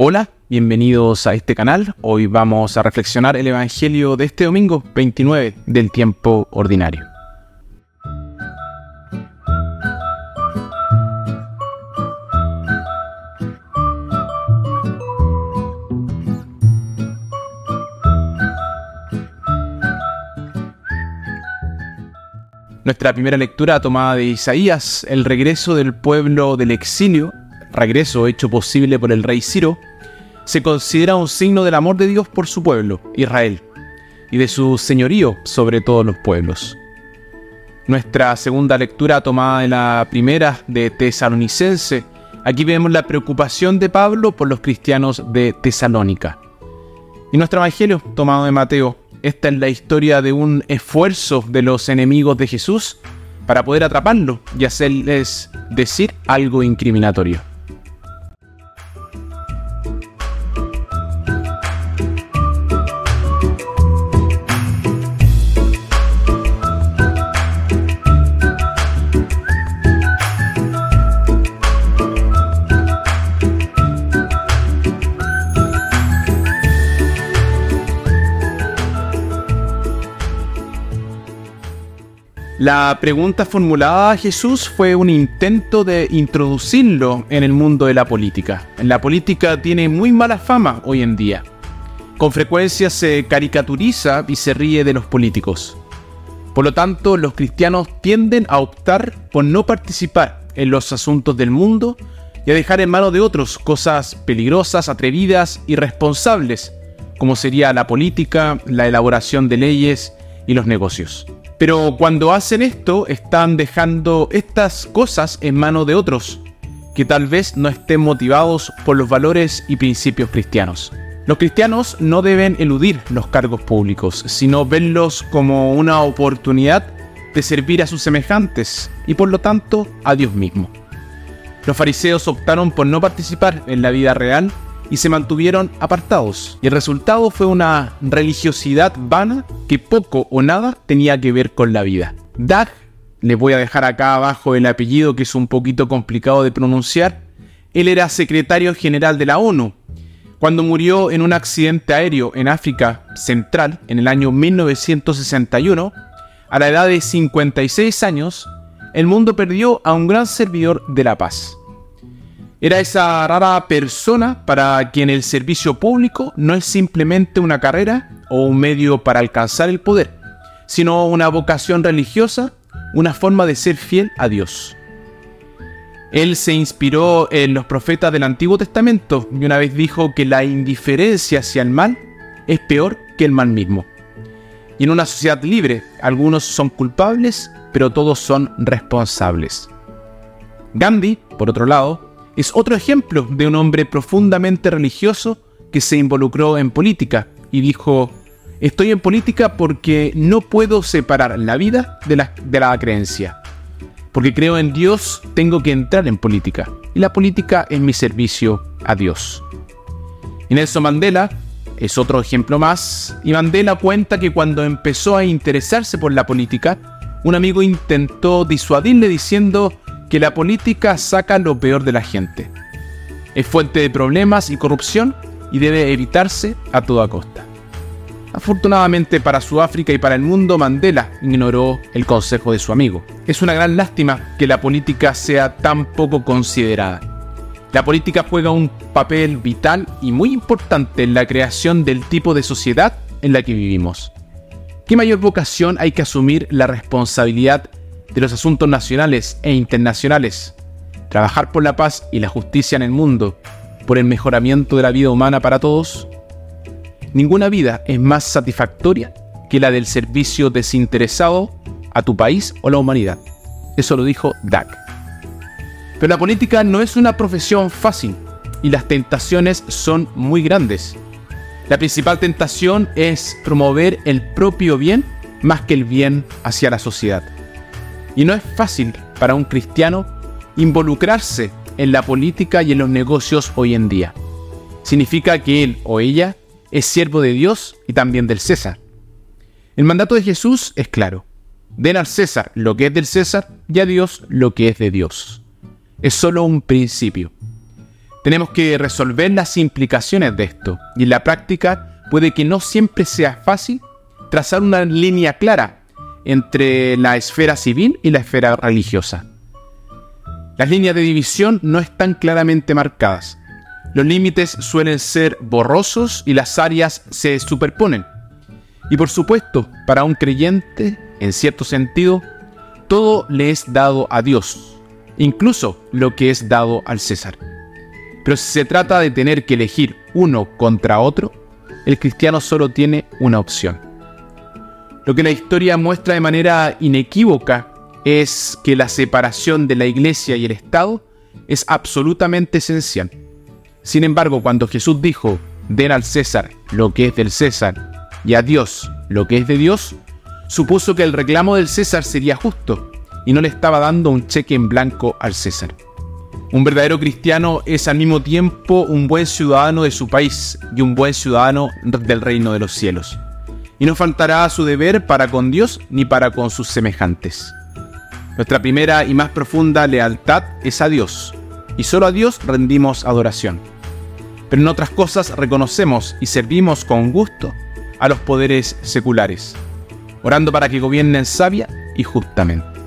Hola, bienvenidos a este canal. Hoy vamos a reflexionar el Evangelio de este domingo 29 del tiempo ordinario. Nuestra primera lectura tomada de Isaías, el regreso del pueblo del exilio, regreso hecho posible por el rey Ciro, se considera un signo del amor de Dios por su pueblo, Israel, y de su señorío sobre todos los pueblos. Nuestra segunda lectura tomada de la primera de Tesalonicense, aquí vemos la preocupación de Pablo por los cristianos de Tesalónica. Y nuestro evangelio tomado de Mateo, esta es la historia de un esfuerzo de los enemigos de Jesús para poder atraparlo y hacerles decir algo incriminatorio. La pregunta formulada a Jesús fue un intento de introducirlo en el mundo de la política. La política tiene muy mala fama hoy en día. Con frecuencia se caricaturiza y se ríe de los políticos. Por lo tanto, los cristianos tienden a optar por no participar en los asuntos del mundo y a dejar en manos de otros cosas peligrosas, atrevidas y responsables, como sería la política, la elaboración de leyes y los negocios. Pero cuando hacen esto, están dejando estas cosas en manos de otros, que tal vez no estén motivados por los valores y principios cristianos. Los cristianos no deben eludir los cargos públicos, sino verlos como una oportunidad de servir a sus semejantes y por lo tanto a Dios mismo. Los fariseos optaron por no participar en la vida real y se mantuvieron apartados. Y el resultado fue una religiosidad vana que poco o nada tenía que ver con la vida. Dag, le voy a dejar acá abajo el apellido que es un poquito complicado de pronunciar, él era secretario general de la ONU. Cuando murió en un accidente aéreo en África Central en el año 1961, a la edad de 56 años, el mundo perdió a un gran servidor de la paz. Era esa rara persona para quien el servicio público no es simplemente una carrera o un medio para alcanzar el poder, sino una vocación religiosa, una forma de ser fiel a Dios. Él se inspiró en los profetas del Antiguo Testamento y una vez dijo que la indiferencia hacia el mal es peor que el mal mismo. Y en una sociedad libre, algunos son culpables, pero todos son responsables. Gandhi, por otro lado, es otro ejemplo de un hombre profundamente religioso que se involucró en política y dijo, estoy en política porque no puedo separar la vida de la, creencia. Porque creo en Dios, tengo que entrar en política. Y la política es mi servicio a Dios. Y Nelson Mandela es otro ejemplo más. Y Mandela cuenta que cuando empezó a interesarse por la política, un amigo intentó disuadirle diciendo que la política saca lo peor de la gente. Es fuente de problemas y corrupción y debe evitarse a toda costa. Afortunadamente para Sudáfrica y para el mundo, Mandela ignoró el consejo de su amigo. Es una gran lástima que la política sea tan poco considerada. La política juega un papel vital y muy importante en la creación del tipo de sociedad en la que vivimos. ¿Qué mayor vocación hay que asumir la responsabilidad de los asuntos nacionales e internacionales, trabajar por la paz y la justicia en el mundo, por el mejoramiento de la vida humana para todos, ninguna vida es más satisfactoria que la del servicio desinteresado a tu país o la humanidad. Eso lo dijo Dak. Pero la política no es una profesión fácil y las tentaciones son muy grandes. La principal tentación es promover el propio bien más que el bien hacia la sociedad. Y no es fácil para un cristiano involucrarse en la política y en los negocios hoy en día. Significa que él o ella es siervo de Dios y también del César. El mandato de Jesús es claro. Den al César lo que es del César y a Dios lo que es de Dios. Es solo un principio. Tenemos que resolver las implicaciones de esto y en la práctica puede que no siempre sea fácil trazar una línea clara entre la esfera civil y la esfera religiosa. Las líneas de división no están claramente marcadas. Los límites suelen ser borrosos y las áreas se superponen. Y por supuesto, para un creyente, en cierto sentido, todo le es dado a Dios, incluso lo que es dado al César. Pero si se trata de tener que elegir uno contra otro, el cristiano solo tiene una opción. Lo que la historia muestra de manera inequívoca es que la separación de la iglesia y el Estado es absolutamente esencial. Sin embargo, cuando Jesús dijo, den al César lo que es del César y a Dios lo que es de Dios, supuso que el reclamo del César sería justo y no le estaba dando un cheque en blanco al César. Un verdadero cristiano es al mismo tiempo un buen ciudadano de su país y un buen ciudadano del reino de los cielos. Y no faltará a su deber para con Dios ni para con sus semejantes. Nuestra primera y más profunda lealtad es a Dios, y solo a Dios rendimos adoración. Pero en otras cosas reconocemos y servimos con gusto a los poderes seculares, orando para que gobiernen sabia y justamente.